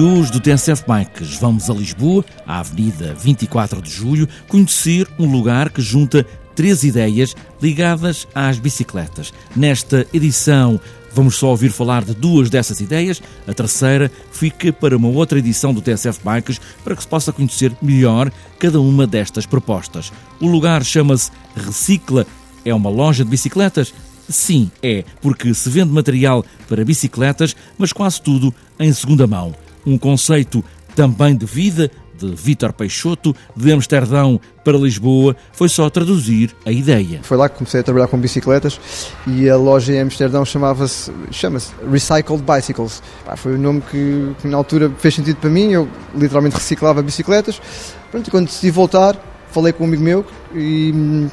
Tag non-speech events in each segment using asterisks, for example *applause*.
hoje do TSF Bikes, vamos a Lisboa, à Avenida 24 de Julho, conhecer um lugar que junta três ideias ligadas às bicicletas. Nesta edição, vamos só ouvir falar de duas dessas ideias, a terceira fica para uma outra edição do TSF Bikes para que se possa conhecer melhor cada uma destas propostas. O lugar chama-se Recicla, é uma loja de bicicletas Sim, é, porque se vende material para bicicletas, mas quase tudo em segunda mão. Um conceito também de vida de Vítor Peixoto, de Amsterdão para Lisboa, foi só traduzir a ideia. Foi lá que comecei a trabalhar com bicicletas e a loja em Amsterdão chamava-se, chama-se Recycled Bicycles. foi o nome que, que, na altura fez sentido para mim, eu literalmente reciclava bicicletas. Pronto, quando decidi voltar, falei com um amigo meu e hum,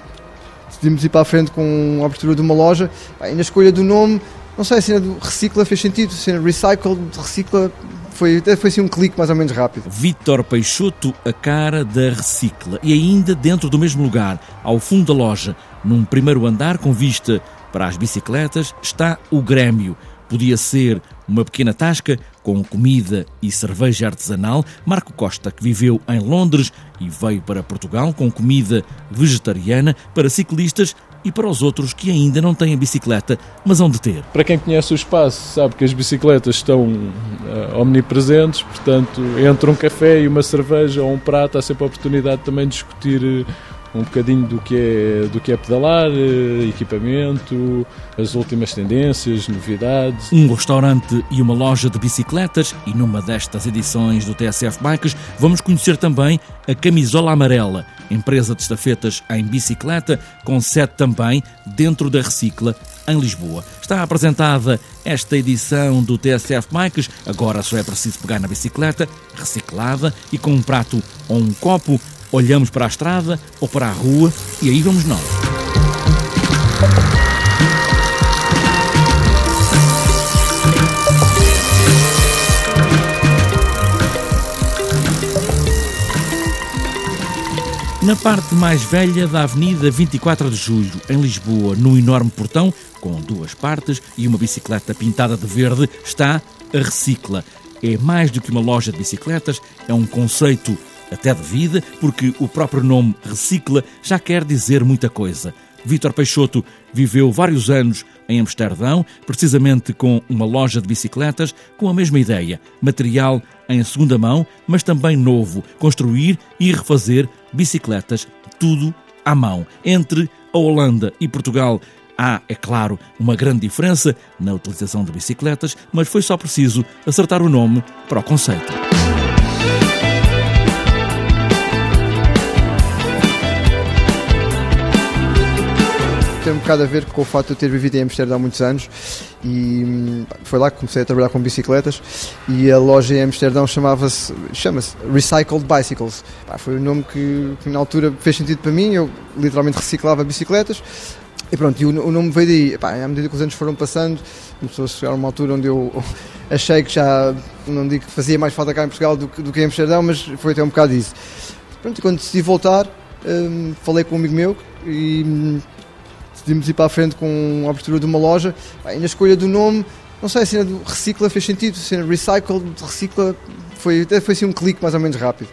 decidimos ir para a frente com a abertura de uma loja. E na escolha do nome, não sei, a cena do recicla fez sentido, a cena recycle, recicla, foi, foi assim um clique mais ou menos rápido. Vítor Peixoto, a cara da Recicla. E ainda dentro do mesmo lugar, ao fundo da loja, num primeiro andar com vista para as bicicletas, está o Grêmio. Podia ser uma pequena tasca com comida e cerveja artesanal. Marco Costa, que viveu em Londres e veio para Portugal com comida vegetariana para ciclistas e para os outros que ainda não têm bicicleta, mas hão de ter. Para quem conhece o espaço, sabe que as bicicletas estão uh, omnipresentes, portanto, entre um café e uma cerveja ou um prato, há sempre a oportunidade também de discutir uh, um bocadinho do que é, do que é pedalar, eh, equipamento, as últimas tendências, novidades. Um restaurante e uma loja de bicicletas e numa destas edições do TSF Bikes vamos conhecer também a Camisola Amarela, empresa de estafetas em bicicleta, com sede também dentro da Recicla, em Lisboa. Está apresentada esta edição do TSF Bikes, agora só é preciso pegar na bicicleta, reciclada e com um prato ou um copo olhamos para a estrada ou para a rua e aí vamos nós. Na parte mais velha da Avenida 24 de Julho, em Lisboa, num enorme portão com duas partes e uma bicicleta pintada de verde, está a Recicla. É mais do que uma loja de bicicletas, é um conceito até de vida, porque o próprio nome recicla já quer dizer muita coisa. Vítor Peixoto viveu vários anos em Amsterdão, precisamente com uma loja de bicicletas com a mesma ideia: material em segunda mão, mas também novo, construir e refazer bicicletas, tudo à mão. Entre a Holanda e Portugal Há, é claro, uma grande diferença na utilização de bicicletas, mas foi só preciso acertar o nome para o conceito. Tem um bocado a ver com o facto de eu ter vivido em Amsterdão há muitos anos e hum, foi lá que comecei a trabalhar com bicicletas e a loja em Amsterdão chamava-se chama-se Recycled Bicycles. Foi o nome que, que, na altura fez sentido para mim eu literalmente reciclava bicicletas e pronto, e o, o nome veio daí. Epá, à medida que os anos foram passando começou a chegar uma altura onde eu *laughs* achei que já não digo que fazia mais falta cá em Portugal do, do que em Amsterdão mas foi até um bocado isso. Pronto, e quando decidi voltar hum, falei com um amigo meu e hum, decidimos ir para a frente com a abertura de uma loja. E na escolha do nome, não sei, a cena do recicla fez sentido, a cena recycle, recicla, foi, foi assim um clique mais ou menos rápido.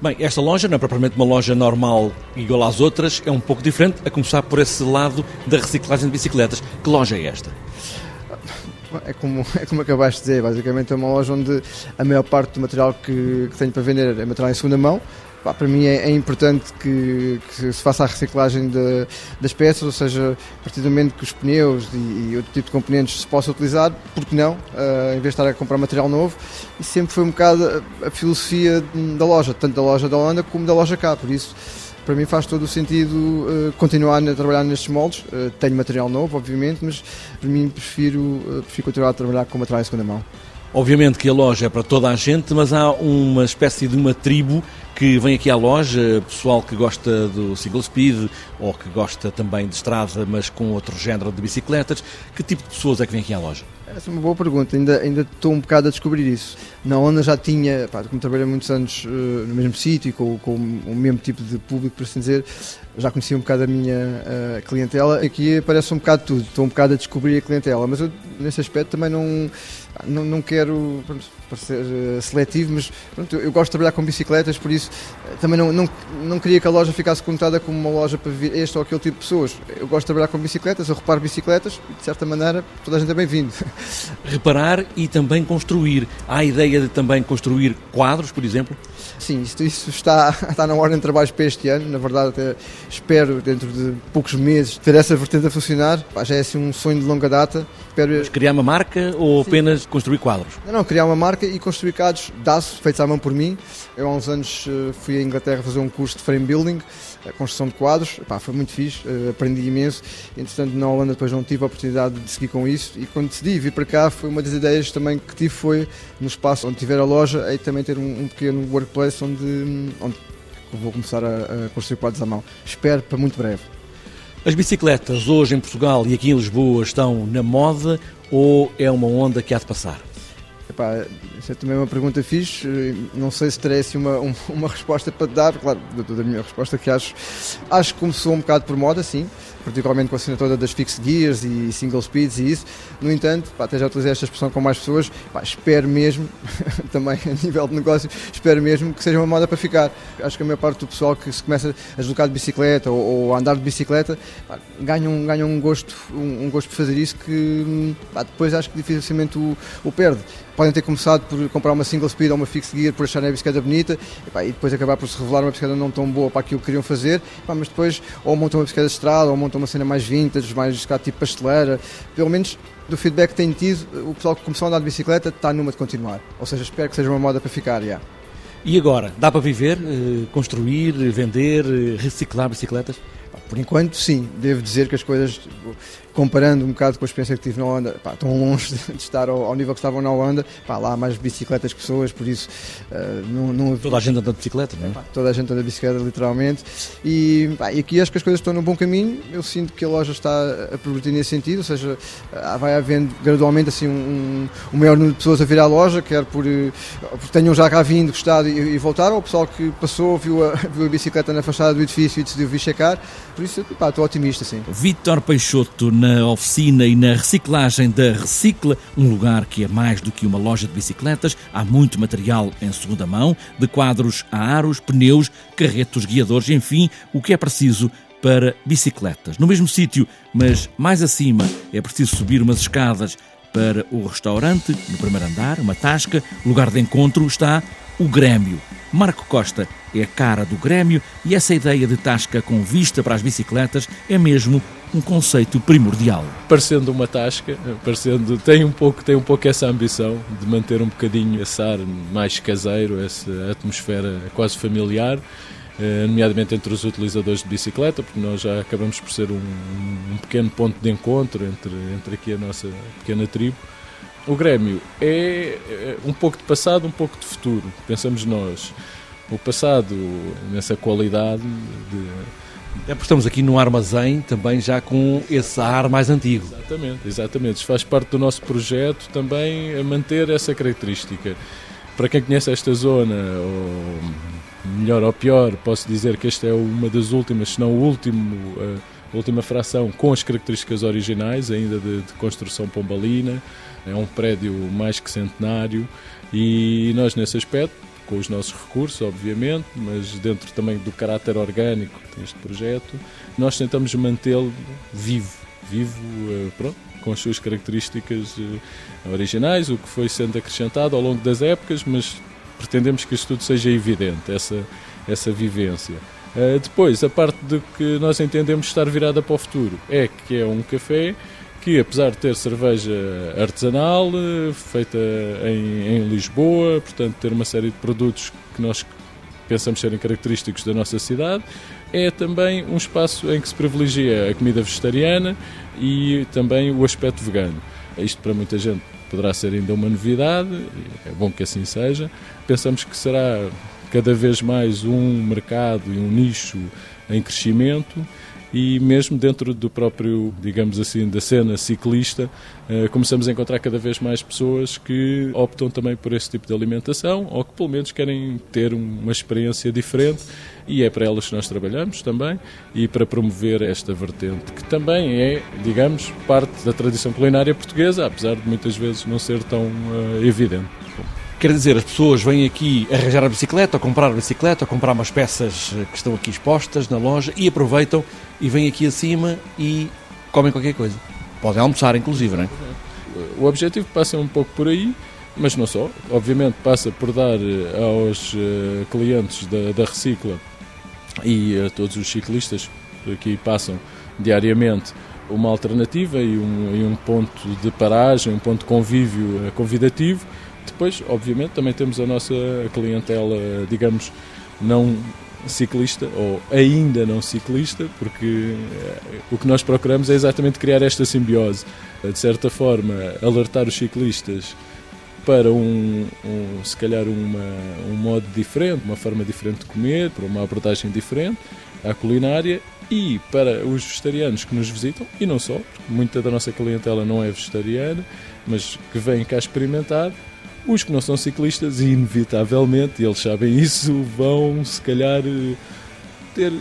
Bem, esta loja não é propriamente uma loja normal igual às outras, é um pouco diferente, a começar por esse lado da reciclagem de bicicletas. Que loja é esta? É como, é como acabaste de dizer, basicamente é uma loja onde a maior parte do material que, que tenho para vender é material em segunda mão, Pá, para mim é, é importante que, que, se faça a reciclagem de, das peças, ou seja, a partir do momento que os pneus e, e outro tipo de componentes se possam utilizar, porque não, uh, em vez de estar a comprar material novo, e sempre foi um bocado a, a, filosofia da loja, tanto da loja da Holanda como da loja cá, por isso para mim faz todo o sentido uh, continuar a trabalhar nestes moldes. Uh, tenho material novo, obviamente, mas para mim prefiro, uh, prefiro continuar a trabalhar com material em segunda mão. Obviamente que a loja é para toda a gente, mas há uma espécie de uma tribo que vem aqui à loja, pessoal que gosta do single speed ou que gosta também de estrada, mas com outro género de bicicletas. Que tipo de pessoas é que vem aqui à loja? Essa é uma boa pergunta, ainda, ainda estou um bocado a descobrir isso. Na Onda já tinha, pá, como trabalhei muitos anos uh, no mesmo sítio e com, com, o mesmo tipo de público, por assim dizer, já conhecia um bocado a minha uh, clientela. Aqui aparece um bocado tudo, estou um bocado a descobrir a clientela, mas eu nesse aspecto também não, não, não quero pronto, parecer uh, seletivo, mas pronto, eu, gosto de trabalhar com bicicletas, por isso também não, não, não queria que a loja ficasse connotada como uma loja para vir este ou aquele tipo de pessoas. Eu gosto de trabalhar com bicicletas, eu reparo bicicletas e de certa maneira toda a gente é bem-vindo. Reparar e também construir. Há a ideia de também construir quadros, por exemplo? Sim, isso, está, *laughs* está na ordem de trabalhos para este ano. Na verdade, até espero, dentro de poucos meses, ter essa vertente a funcionar. Já é assim um sonho de longa data. Espero... Mas criar uma marca ou Sim. apenas construir quadros? Não, não, criar uma marca e construir quadros, daço, feitos à mão por mim. Eu há uns anos eh, fui à Inglaterra fazer um curso de frame building, a construção de quadros. Epá, foi muito fixe, eh, aprendi imenso. Entretanto, na Holanda depois não tive a oportunidade de seguir com isso. E quando decidi vir para cá, foi uma das ideias também que tive foi no espaço onde tiver a loja, aí também ter um, um pequeno workplace onde, onde vou começar a, a construir quadros à mão. Espero para muito breve. As bicicletas hoje em Portugal e aqui em Lisboa estão na moda ou é uma onda que há de passar? Epá, essa é também uma pergunta fixe. Não sei se terei assim, uma, uma resposta para te dar. Claro, da minha resposta que acho. Acho que começou um bocado por moda, sim particularmente com a cena toda das fixed gears e single speeds e isso. No entanto, pá, até já utilizei esta expressão com mais pessoas, pá, espero mesmo, *laughs* também a nível de negócio, espero mesmo que seja uma moda para ficar. Acho que a maior parte do pessoal que se começa a deslocar de bicicleta ou, ou a andar de bicicleta pá, ganha, um, ganha um, gosto, um, um, gosto por fazer isso que pá, depois acho que dificilmente o, o perde podem ter começado por comprar uma single speed ou uma fixed gear por acharem a bicicleta bonita e, e, depois acabar por se revelar uma bicicleta não tão boa para aquilo que queriam fazer, mas depois ou montam uma bicicleta de estrada ou montam monta uma cena mais vintage, mais cá, tipo pasteleira. Pelo menos do feedback que tenho tido, o pessoal que começou a andar de bicicleta está numa de continuar. Ou seja, espero que seja uma moda para ficar. Yeah. E agora, dá para viver, eh, construir, vender, eh, reciclar bicicletas? Por enquanto, sim. Devo dizer que as coisas, comparando um bocado com a experiência que tive na Holanda, pá, estão longe de estar ao, ao, nível que estavam na Holanda. Pá, lá há mais bicicletas que pessoas, por isso uh, não, não, Toda a gente anda de bicicleta, não é? Pá, toda a gente anda de bicicleta, literalmente. E, pá, e aqui acho que as coisas estão no bom caminho. Eu sinto que a loja está a progredir nesse sentido, ou seja, uh, vai havendo gradualmente assim, um, um, maior número de pessoas a vir à loja, quer por, uh, por tenham já cá vindo, gostado e, e voltaram, ou o pessoal que passou, viu a, *laughs* viu a bicicleta na fachada do edifício e decidiu vir checar. Por isso, pá, estou otimista, sim. Vítor Peixoto, na oficina e na reciclagem da Recicla, um lugar que é mais do que uma loja de bicicletas, há muito material em segunda mão, de quadros a aros, pneus, carretos, guiadores, enfim, o que é preciso para bicicletas. No mesmo sítio, mas mais acima, é preciso subir umas escadas para o restaurante, no primeiro andar, uma tasca, lugar de encontro, está o Grêmio. Marco Costa é a cara do Grêmio e essa ideia de tasca com vista para as bicicletas é mesmo um conceito primordial. Parecendo uma tasca, parecendo, tem um pouco, tem um pouco essa ambição de manter um bocadinho esse ar mais caseiro, essa atmosfera quase familiar, eh, nomeadamente entre os utilizadores de bicicleta, porque nós já acabamos por ser um, um pequeno ponto de encontro entre, entre aqui a nossa pequena tribo o Grêmio é, é um pouco de passado, um pouco de futuro, pensamos nós. O passado, nessa qualidade de. É porque estamos aqui num armazém também já com esse ar mais antigo. Exatamente, exatamente. Isso faz parte do nosso projeto também manter essa característica. Para quem conhece esta zona, ou melhor ou pior, posso dizer que esta é uma das últimas, se não o último, a última fração com as características originais, ainda de, de construção pombalina é um prédio mais que centenário e nós nesse aspecto, com os nossos recursos, obviamente, mas dentro também do caráter orgânico deste projeto, nós tentamos mantê-lo vivo, vivo, eh, pronto, com as suas características eh, originais, o que foi sendo acrescentado ao longo das épocas, mas pretendemos que isto tudo seja evidente, essa, essa vivência. Uh, depois, a parte de que nós entendemos estar virada para o futuro é que é um café que apesar de ter cerveja artesanal, eh, feita em, em, Lisboa, portanto ter uma série de produtos que nós pensamos serem característicos da nossa cidade, é também um espaço em que se privilegia a comida vegetariana e também o aspecto vegano. Isto para muita gente poderá ser ainda uma novidade, é bom que assim seja. Pensamos que será cada vez mais um mercado e um nicho em crescimento e mesmo dentro do próprio, digamos assim, da cena ciclista, eh, começamos a encontrar cada vez mais pessoas que optam também por esse tipo de alimentação ou que pelo menos querem ter uma experiência diferente e é para elas que nós trabalhamos também e para promover esta vertente, que também é, digamos, parte da tradição culinária portuguesa, apesar de muitas vezes não ser tão uh, evidente. Quer dizer, as pessoas vêm aqui arranjar a bicicleta, ou comprar a bicicleta, ou comprar umas peças que estão aqui expostas na loja e aproveitam e vêm aqui acima e comem qualquer coisa. Podem almoçar, inclusive, não é? O objetivo passa um pouco por aí, mas não só. Obviamente passa por dar eh, aos uh, clientes da, da Recicla e a todos os ciclistas que passam diariamente uma alternativa e um, e um ponto de paragem, um ponto de convívio convidativo depois, obviamente, também temos a nossa clientela, digamos, não ciclista ou ainda não ciclista, porque eh, o que nós procuramos é exatamente criar esta simbiose, de certa forma, alertar os ciclistas para um, um se calhar uma, um modo diferente, uma forma diferente de comer, para uma abordagem diferente à culinária e para os vegetarianos que nos visitam, e não só, porque muita da nossa clientela não é vegetariana, mas que vêm cá experimentar, os que não são ciclistas, inevitavelmente, e eles sabem isso, vão se calhar ter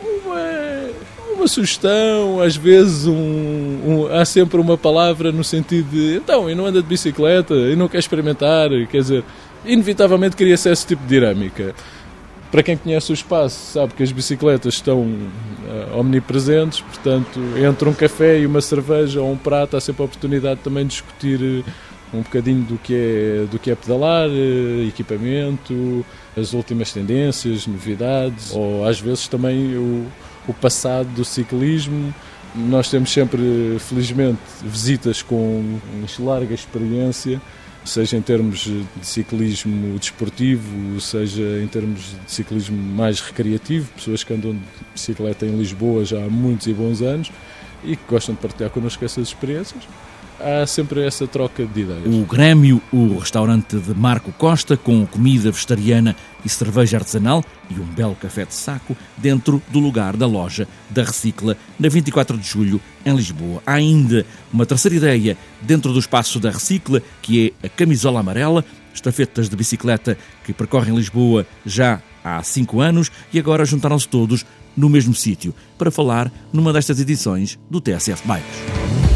uma, uma sugestão, às vezes um, um, há sempre uma palavra no sentido de então, e não anda de bicicleta, e não quer experimentar, quer dizer, inevitavelmente cria-se esse tipo de dinâmica. Para quem conhece o espaço, sabe que as bicicletas estão uh, omnipresentes, portanto, entre um café e uma cerveja ou um prato, há sempre a oportunidade também de discutir uh, um bocadinho do que é, do que é pedalar, eh, equipamento, as últimas tendências, novidades, ou às vezes também o, o passado do ciclismo. Nós temos sempre, felizmente, visitas com larga experiência, seja em termos de ciclismo desportivo, seja em termos de ciclismo mais recreativo, pessoas que andam de bicicleta em Lisboa já há muitos e bons anos e que gostam de partilhar connosco essas experiências há sempre essa troca de ideias. O Grêmio, o restaurante de Marco Costa, com comida vegetariana e cerveja artesanal e um belo café de saco, dentro do lugar da loja da Recicla, na 24 de julho, em Lisboa. Há ainda uma terceira ideia dentro do espaço da Recicla, que é a camisola amarela, estafetas de bicicleta que percorrem Lisboa já há cinco anos e agora juntaram-se todos no mesmo sítio para falar numa destas edições do TSF Bikes.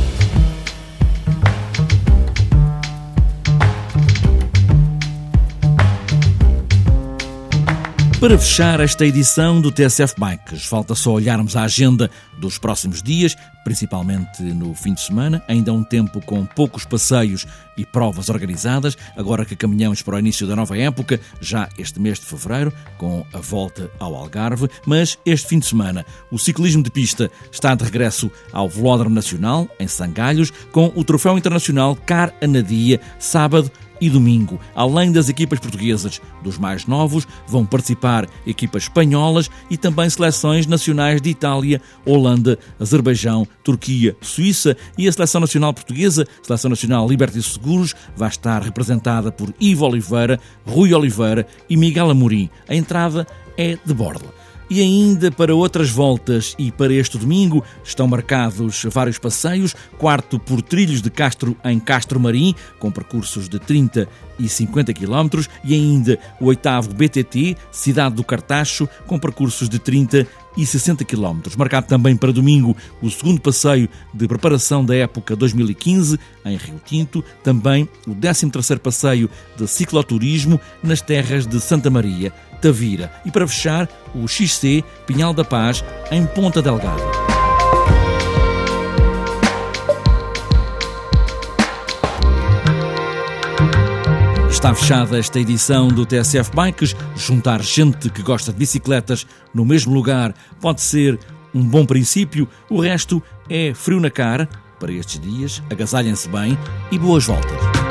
Para fechar esta edição do TSF Bikes, falta só olharmos a agenda dos próximos dias, principalmente no fim de semana. Ainda um tempo com poucos passeios e provas organizadas, agora que caminhamos para o início da nova época, já este mês de fevereiro, com a volta ao Algarve. Mas este fim de semana, o ciclismo de pista está de regresso ao Velódromo Nacional, em Sangalhos, com o Troféu Internacional Car Anadia, sábado e domingo. Além das equipas portuguesas, dos mais novos, vão participar equipas espanholas e também seleções nacionais de Itália, Holanda, Azerbaijão, Turquia, Suíça e a seleção nacional portuguesa, seleção nacional Liberty Seguros, vai estar representada por Ivo Oliveira, Rui Oliveira e Miguel Amorim. A entrada é de borla. E ainda para outras voltas e para este domingo estão marcados vários passeios, quarto por trilhos de Castro em Castro Marim, com percursos de 30 e 50 km, e ainda o oitavo BTT, Cidade do Cartacho, com percursos de 30 e 60 km. Marcado também para domingo o segundo passeio de preparação da época 2015 em Rio Tinto, também o 13º passeio de cicloturismo nas terras de Santa Maria, Tavira e para fechar o XC Pinhal da Paz em Ponta Delgada. Está fechada esta edição do TSF Bikes. Juntar gente que gosta de bicicletas no mesmo lugar pode ser um bom princípio. O resto é frio na cara. Para estes dias, agasalhem-se bem e boas voltas.